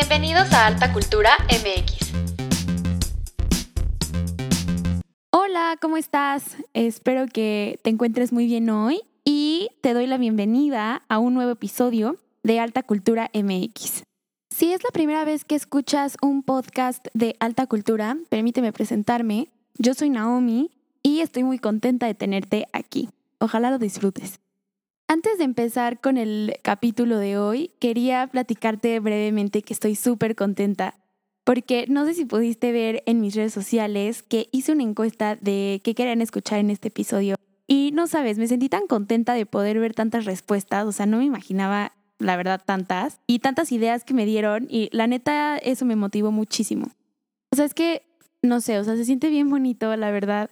Bienvenidos a Alta Cultura MX. Hola, ¿cómo estás? Espero que te encuentres muy bien hoy y te doy la bienvenida a un nuevo episodio de Alta Cultura MX. Si es la primera vez que escuchas un podcast de Alta Cultura, permíteme presentarme. Yo soy Naomi y estoy muy contenta de tenerte aquí. Ojalá lo disfrutes. Antes de empezar con el capítulo de hoy, quería platicarte brevemente que estoy súper contenta porque no sé si pudiste ver en mis redes sociales que hice una encuesta de qué querían escuchar en este episodio. Y no sabes, me sentí tan contenta de poder ver tantas respuestas, o sea, no me imaginaba, la verdad, tantas y tantas ideas que me dieron y la neta, eso me motivó muchísimo. O sea, es que, no sé, o sea, se siente bien bonito, la verdad,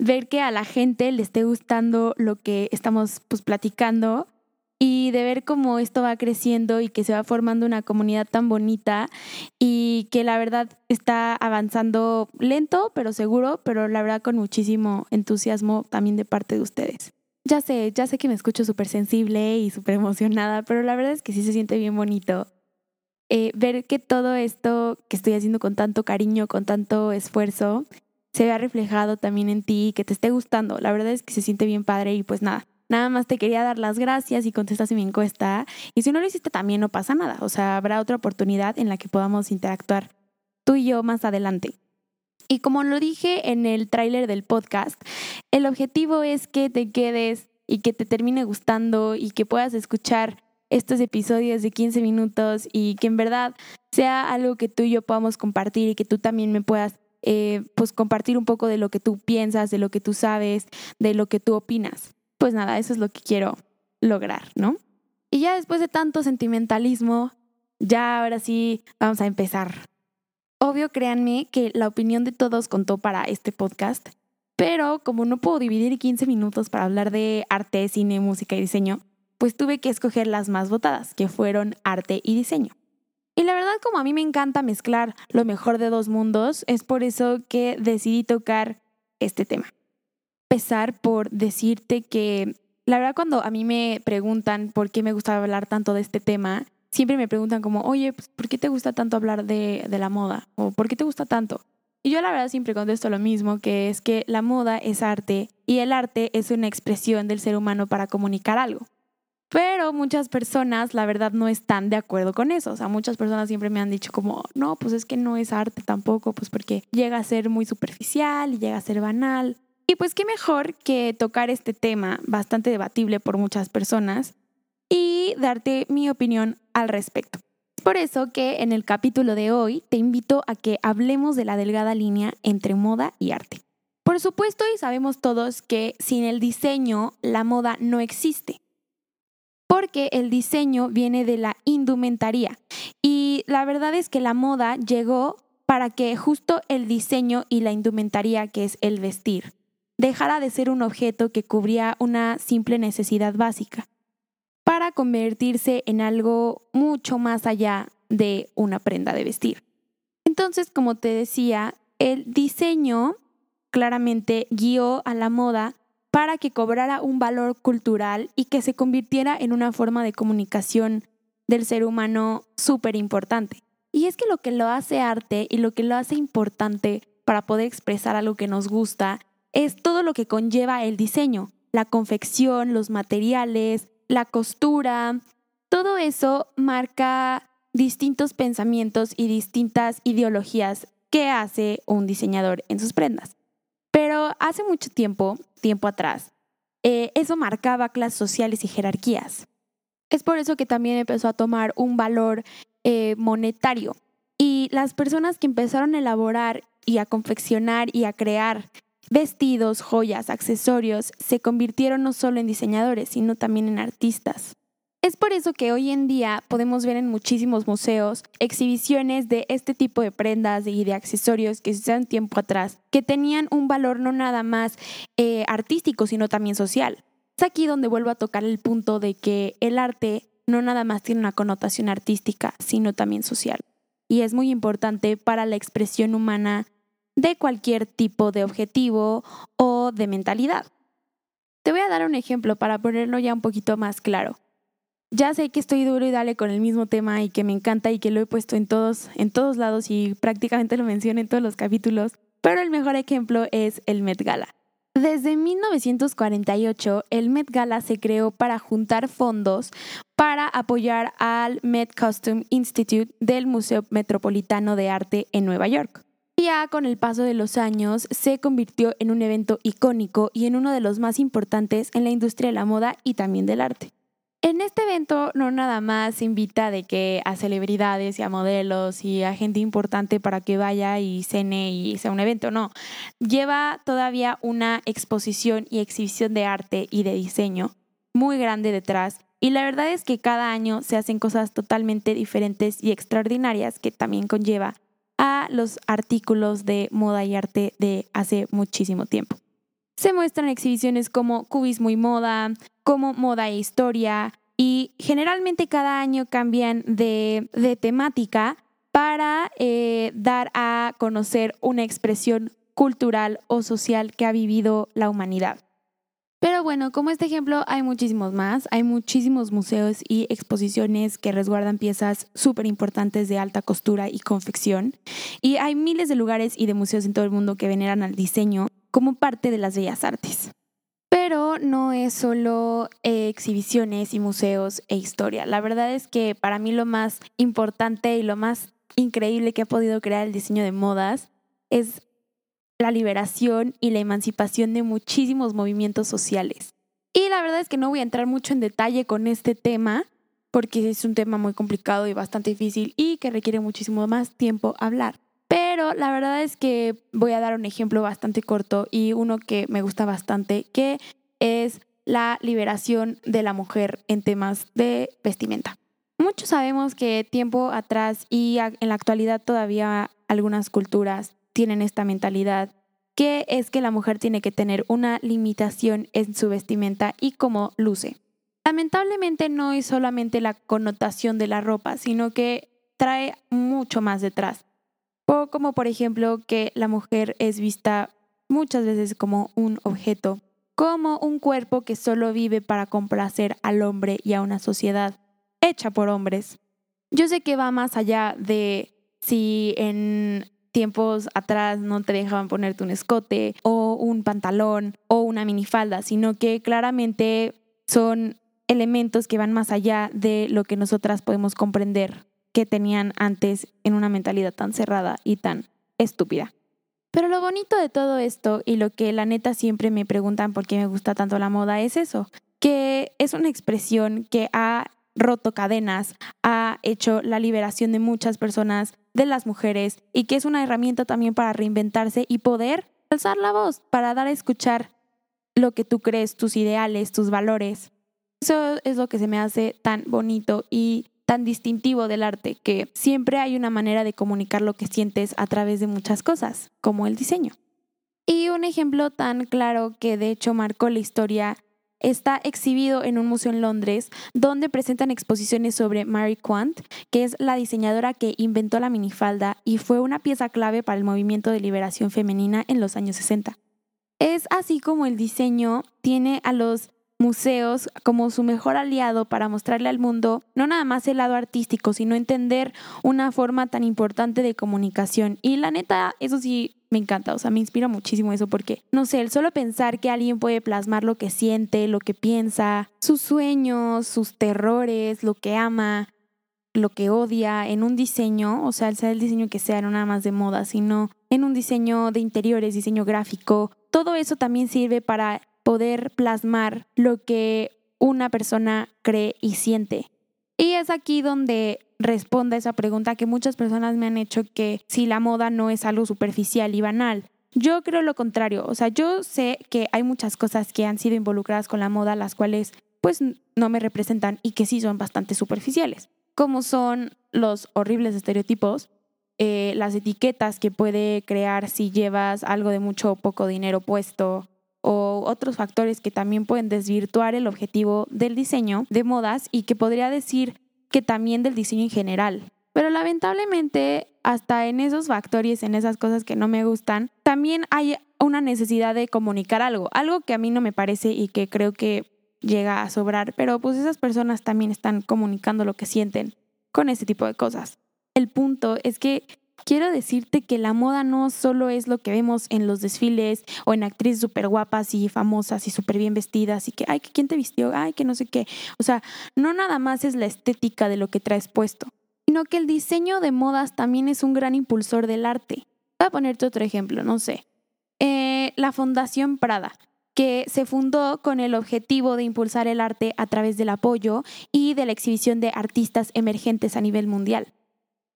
ver que a la gente le esté gustando lo que estamos pues platicando y de ver cómo esto va creciendo y que se va formando una comunidad tan bonita y que la verdad está avanzando lento pero seguro, pero la verdad con muchísimo entusiasmo también de parte de ustedes. Ya sé, ya sé que me escucho súper sensible y súper emocionada, pero la verdad es que sí se siente bien bonito eh, ver que todo esto que estoy haciendo con tanto cariño, con tanto esfuerzo, se vea reflejado también en ti, que te esté gustando. La verdad es que se siente bien padre y pues nada. Nada más te quería dar las gracias y contestaste mi encuesta. Y si no lo hiciste también no pasa nada. O sea, habrá otra oportunidad en la que podamos interactuar tú y yo más adelante. Y como lo dije en el tráiler del podcast, el objetivo es que te quedes y que te termine gustando y que puedas escuchar estos episodios de 15 minutos y que en verdad sea algo que tú y yo podamos compartir y que tú también me puedas eh, pues compartir un poco de lo que tú piensas, de lo que tú sabes, de lo que tú opinas. Pues nada, eso es lo que quiero lograr, ¿no? Y ya después de tanto sentimentalismo, ya ahora sí vamos a empezar. Obvio, créanme que la opinión de todos contó para este podcast, pero como no puedo dividir 15 minutos para hablar de arte, cine, música y diseño, pues tuve que escoger las más votadas, que fueron arte y diseño. Y la verdad, como a mí me encanta mezclar lo mejor de dos mundos, es por eso que decidí tocar este tema. Empezar por decirte que, la verdad, cuando a mí me preguntan por qué me gusta hablar tanto de este tema, siempre me preguntan como, oye, pues, ¿por qué te gusta tanto hablar de, de la moda? ¿O por qué te gusta tanto? Y yo la verdad siempre contesto lo mismo, que es que la moda es arte y el arte es una expresión del ser humano para comunicar algo. Pero muchas personas, la verdad, no están de acuerdo con eso. O sea, muchas personas siempre me han dicho como, no, pues es que no es arte tampoco, pues porque llega a ser muy superficial y llega a ser banal. Y pues qué mejor que tocar este tema bastante debatible por muchas personas y darte mi opinión al respecto. Por eso que en el capítulo de hoy te invito a que hablemos de la delgada línea entre moda y arte. Por supuesto, y sabemos todos que sin el diseño la moda no existe porque el diseño viene de la indumentaría. Y la verdad es que la moda llegó para que justo el diseño y la indumentaría, que es el vestir, dejara de ser un objeto que cubría una simple necesidad básica, para convertirse en algo mucho más allá de una prenda de vestir. Entonces, como te decía, el diseño claramente guió a la moda para que cobrara un valor cultural y que se convirtiera en una forma de comunicación del ser humano súper importante. Y es que lo que lo hace arte y lo que lo hace importante para poder expresar algo que nos gusta es todo lo que conlleva el diseño, la confección, los materiales, la costura, todo eso marca distintos pensamientos y distintas ideologías que hace un diseñador en sus prendas. Hace mucho tiempo, tiempo atrás, eh, eso marcaba clases sociales y jerarquías. Es por eso que también empezó a tomar un valor eh, monetario. Y las personas que empezaron a elaborar y a confeccionar y a crear vestidos, joyas, accesorios, se convirtieron no solo en diseñadores, sino también en artistas. Es por eso que hoy en día podemos ver en muchísimos museos exhibiciones de este tipo de prendas y de accesorios que se tiempo atrás, que tenían un valor no nada más eh, artístico, sino también social. Es aquí donde vuelvo a tocar el punto de que el arte no nada más tiene una connotación artística, sino también social. Y es muy importante para la expresión humana de cualquier tipo de objetivo o de mentalidad. Te voy a dar un ejemplo para ponerlo ya un poquito más claro. Ya sé que estoy duro y dale con el mismo tema y que me encanta y que lo he puesto en todos, en todos lados y prácticamente lo menciono en todos los capítulos, pero el mejor ejemplo es el Met Gala. Desde 1948, el Met Gala se creó para juntar fondos para apoyar al Met Costume Institute del Museo Metropolitano de Arte en Nueva York. Ya con el paso de los años se convirtió en un evento icónico y en uno de los más importantes en la industria de la moda y también del arte. En este evento no nada más invita de que a celebridades y a modelos y a gente importante para que vaya y cene y sea un evento, no. Lleva todavía una exposición y exhibición de arte y de diseño muy grande detrás y la verdad es que cada año se hacen cosas totalmente diferentes y extraordinarias que también conlleva a los artículos de moda y arte de hace muchísimo tiempo. Se muestran exhibiciones como cubismo y moda, como moda e historia, y generalmente cada año cambian de, temática para eh, dar a conocer una expresión cultural o social que ha vivido la humanidad. Pero bueno, como este ejemplo hay muchísimos más, hay muchísimos museos y exposiciones que resguardan piezas súper importantes de alta costura y confección, y hay miles de lugares y de museos en todo el mundo que veneran al diseño como parte de las bellas artes. Pero no es solo eh, exhibiciones y museos e historia. La verdad es que para mí lo más importante y lo más increíble que ha podido crear el diseño de modas es la liberación y la emancipación de muchísimos movimientos sociales. Y la verdad es que no voy a entrar mucho en detalle con este tema, porque es un tema muy complicado y bastante difícil y que requiere muchísimo más tiempo hablar. Pero la verdad es que voy a dar un ejemplo bastante corto y uno que me gusta bastante, que es la liberación de la mujer en temas de vestimenta. Muchos sabemos que tiempo atrás y en la actualidad todavía algunas culturas tienen esta mentalidad que es que la mujer tiene que tener una limitación en su vestimenta y cómo luce. Lamentablemente no es solamente la connotación de la ropa, sino que trae mucho más detrás. Como por ejemplo que la mujer es vista muchas veces como un objeto, como un cuerpo que solo vive para complacer al hombre y a una sociedad hecha por hombres. Yo sé que va más allá de si en tiempos atrás no te dejaban ponerte un escote o un pantalón o una minifalda, sino que claramente son elementos que van más allá de lo que nosotras podemos comprender que tenían antes en una mentalidad tan cerrada y tan estúpida. Pero lo bonito de todo esto y lo que la neta siempre me preguntan por qué me gusta tanto la moda es eso, que es una expresión que ha roto cadenas, ha hecho la liberación de muchas personas, de las mujeres, y que es una herramienta también para reinventarse y poder alzar la voz, para dar a escuchar lo que tú crees, tus ideales, tus valores. Eso es lo que se me hace tan bonito y tan distintivo del arte, que siempre hay una manera de comunicar lo que sientes a través de muchas cosas, como el diseño. Y un ejemplo tan claro que de hecho marcó la historia está exhibido en un museo en Londres donde presentan exposiciones sobre Mary Quant, que es la diseñadora que inventó la minifalda y fue una pieza clave para el movimiento de liberación femenina en los años 60. Es así como el diseño tiene a los museos como su mejor aliado para mostrarle al mundo no nada más el lado artístico, sino entender una forma tan importante de comunicación. Y la neta, eso sí, me encanta, o sea, me inspira muchísimo eso porque, no sé, el solo pensar que alguien puede plasmar lo que siente, lo que piensa, sus sueños, sus terrores, lo que ama, lo que odia en un diseño, o sea, sea el diseño que sea, no nada más de moda, sino en un diseño de interiores, diseño gráfico, todo eso también sirve para poder plasmar lo que una persona cree y siente. Y es aquí donde responda esa pregunta que muchas personas me han hecho que si la moda no es algo superficial y banal. Yo creo lo contrario, o sea, yo sé que hay muchas cosas que han sido involucradas con la moda, las cuales pues no me representan y que sí son bastante superficiales, como son los horribles estereotipos, eh, las etiquetas que puede crear si llevas algo de mucho o poco dinero puesto, o otros factores que también pueden desvirtuar el objetivo del diseño de modas y que podría decir que también del diseño en general. Pero lamentablemente, hasta en esos factores, en esas cosas que no me gustan, también hay una necesidad de comunicar algo, algo que a mí no me parece y que creo que llega a sobrar, pero pues esas personas también están comunicando lo que sienten con ese tipo de cosas. El punto es que quiero decirte que la moda no solo es lo que vemos en los desfiles o en actrices súper guapas y famosas y súper bien vestidas y que, ay, ¿quién te vistió? Ay, que no sé qué. O sea, no nada más es la estética de lo que traes puesto, sino que el diseño de modas también es un gran impulsor del arte. Voy a ponerte otro ejemplo, no sé. Eh, la Fundación Prada que se fundó con el objetivo de impulsar el arte a través del apoyo y de la exhibición de artistas emergentes a nivel mundial.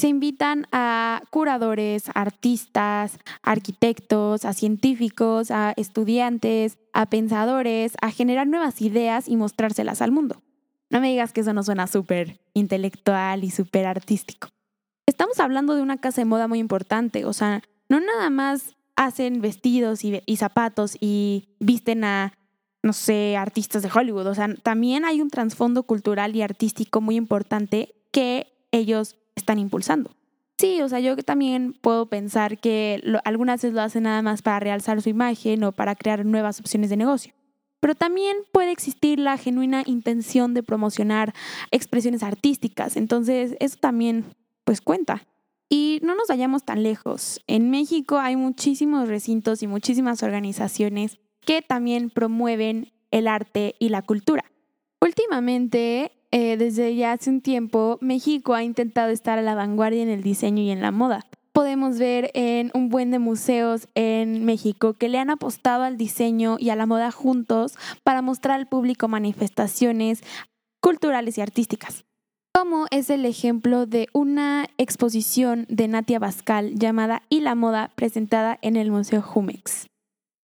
Se invitan a curadores, artistas, arquitectos, a científicos, a estudiantes, a pensadores, a generar nuevas ideas y mostrárselas al mundo. No me digas que eso no suena súper intelectual y súper artístico. Estamos hablando de una casa de moda muy importante, o sea, no nada más hacen vestidos y, y zapatos y visten a, no sé, artistas de Hollywood, o sea, también hay un trasfondo cultural y artístico muy importante que ellos están impulsando. Sí, o sea, yo también puedo pensar que algunas veces lo hacen nada más para realzar su imagen o para crear nuevas opciones de negocio. Pero también puede existir la genuina intención de promocionar expresiones artísticas. Entonces, eso también, pues, cuenta. Y no nos vayamos tan lejos. En México hay muchísimos recintos y muchísimas organizaciones que también promueven el arte y la cultura. Últimamente eh, desde ya hace un tiempo, México ha intentado estar a la vanguardia en el diseño y en la moda. Podemos ver en un buen de museos en México que le han apostado al diseño y a la moda juntos para mostrar al público manifestaciones culturales y artísticas. Como es el ejemplo de una exposición de Natia Bascal llamada Y la moda presentada en el Museo Jumex.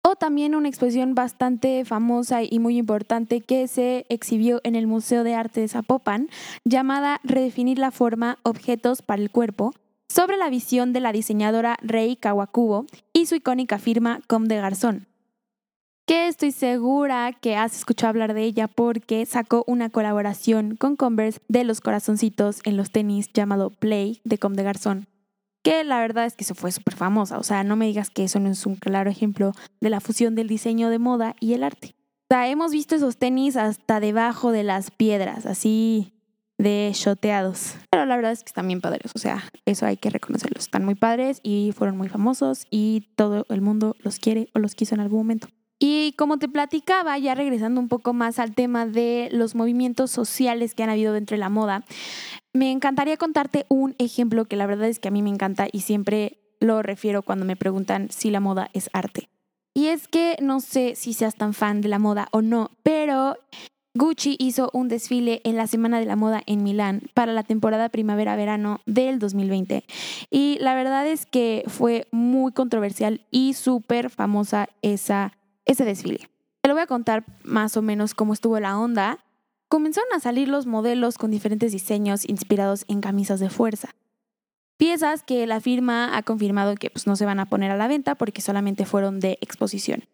O también una exposición bastante famosa y muy importante que se exhibió en el Museo de Arte de Zapopan, llamada Redefinir la forma, objetos para el cuerpo, sobre la visión de la diseñadora Rei Kawakubo y su icónica firma Com de Garzón. Que estoy segura que has escuchado hablar de ella porque sacó una colaboración con Converse de los corazoncitos en los tenis llamado Play de Com de Garzón que la verdad es que se fue súper famosa. O sea, no me digas que eso no es un claro ejemplo de la fusión del diseño de moda y el arte. O sea, hemos visto esos tenis hasta debajo de las piedras, así de shoteados. Pero la verdad es que están bien padres, o sea, eso hay que reconocerlos. Están muy padres y fueron muy famosos y todo el mundo los quiere o los quiso en algún momento. Y como te platicaba, ya regresando un poco más al tema de los movimientos sociales que han habido dentro de la moda, me encantaría contarte un ejemplo que la verdad es que a mí me encanta y siempre lo refiero cuando me preguntan si la moda es arte. Y es que no sé si seas tan fan de la moda o no, pero Gucci hizo un desfile en la Semana de la Moda en Milán para la temporada primavera-verano del 2020. Y la verdad es que fue muy controversial y súper famosa esa ese desfile. Te lo voy a contar más o menos cómo estuvo la onda. Comenzaron a salir los modelos con diferentes diseños inspirados en camisas de fuerza. Piezas que la firma ha confirmado que pues, no se van a poner a la venta porque solamente fueron de exposición.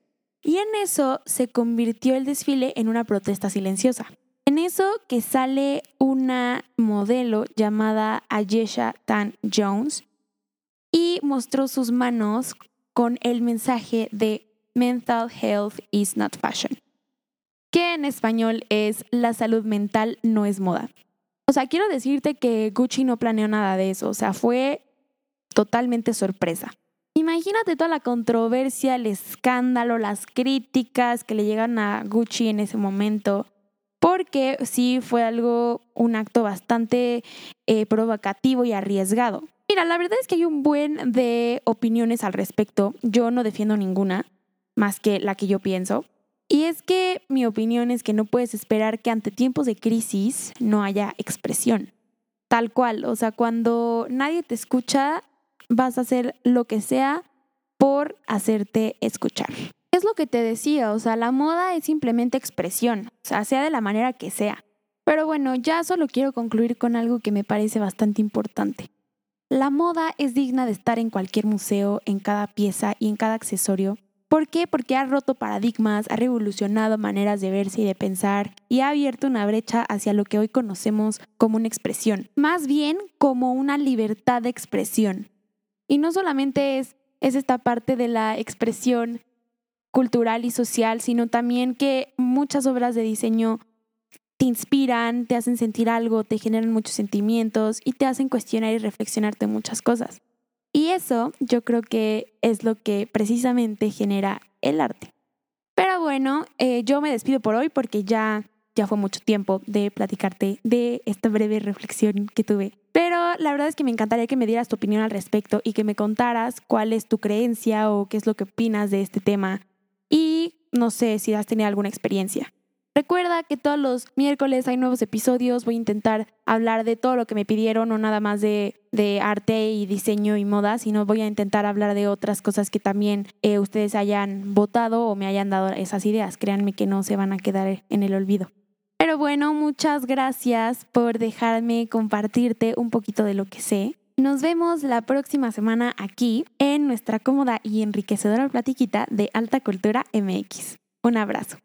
Y en eso se convirtió el desfile en una protesta silenciosa. En eso que sale una modelo llamada Ayesha Tan Jones y mostró sus manos con el mensaje de Mental Health is not fashion, que en español es La salud mental no es moda. O sea, quiero decirte que Gucci no planeó nada de eso, o sea, fue totalmente sorpresa. Imagínate toda la controversia, el escándalo, las críticas que le llegan a Gucci en ese momento, porque sí fue algo, un acto bastante eh, provocativo y arriesgado. Mira, la verdad es que hay un buen de opiniones al respecto, yo no defiendo ninguna, más que la que yo pienso. Y es que mi opinión es que no puedes esperar que ante tiempos de crisis no haya expresión. Tal cual, o sea, cuando nadie te escucha, vas a hacer lo que sea por hacerte escuchar. Es lo que te decía, o sea, la moda es simplemente expresión, o sea, sea de la manera que sea. Pero bueno, ya solo quiero concluir con algo que me parece bastante importante. La moda es digna de estar en cualquier museo, en cada pieza y en cada accesorio, ¿Por qué? Porque ha roto paradigmas, ha revolucionado maneras de verse y de pensar y ha abierto una brecha hacia lo que hoy conocemos como una expresión, más bien como una libertad de expresión. Y no solamente es, es esta parte de la expresión cultural y social, sino también que muchas obras de diseño te inspiran, te hacen sentir algo, te generan muchos sentimientos y te hacen cuestionar y reflexionarte muchas cosas. Y eso yo creo que es lo que precisamente genera el arte. Pero bueno, eh, yo me despido por hoy porque ya, ya fue mucho tiempo de platicarte de esta breve reflexión que tuve. Pero la verdad es que me encantaría que me dieras tu opinión al respecto y que me contaras cuál es tu creencia o qué es lo que opinas de este tema. Y no sé si has tenido alguna experiencia. Recuerda que todos los miércoles hay nuevos episodios. Voy a intentar hablar de todo lo que me pidieron, no nada más de, arte y diseño y moda, sino voy a intentar hablar de otras cosas que también eh, ustedes hayan votado o me hayan dado esas ideas. Créanme que no se van a quedar en el olvido. Pero bueno, muchas gracias por dejarme compartirte un poquito de lo que sé. Nos vemos la próxima semana aquí en nuestra cómoda y enriquecedora platiquita de Alta Cultura MX. Un abrazo.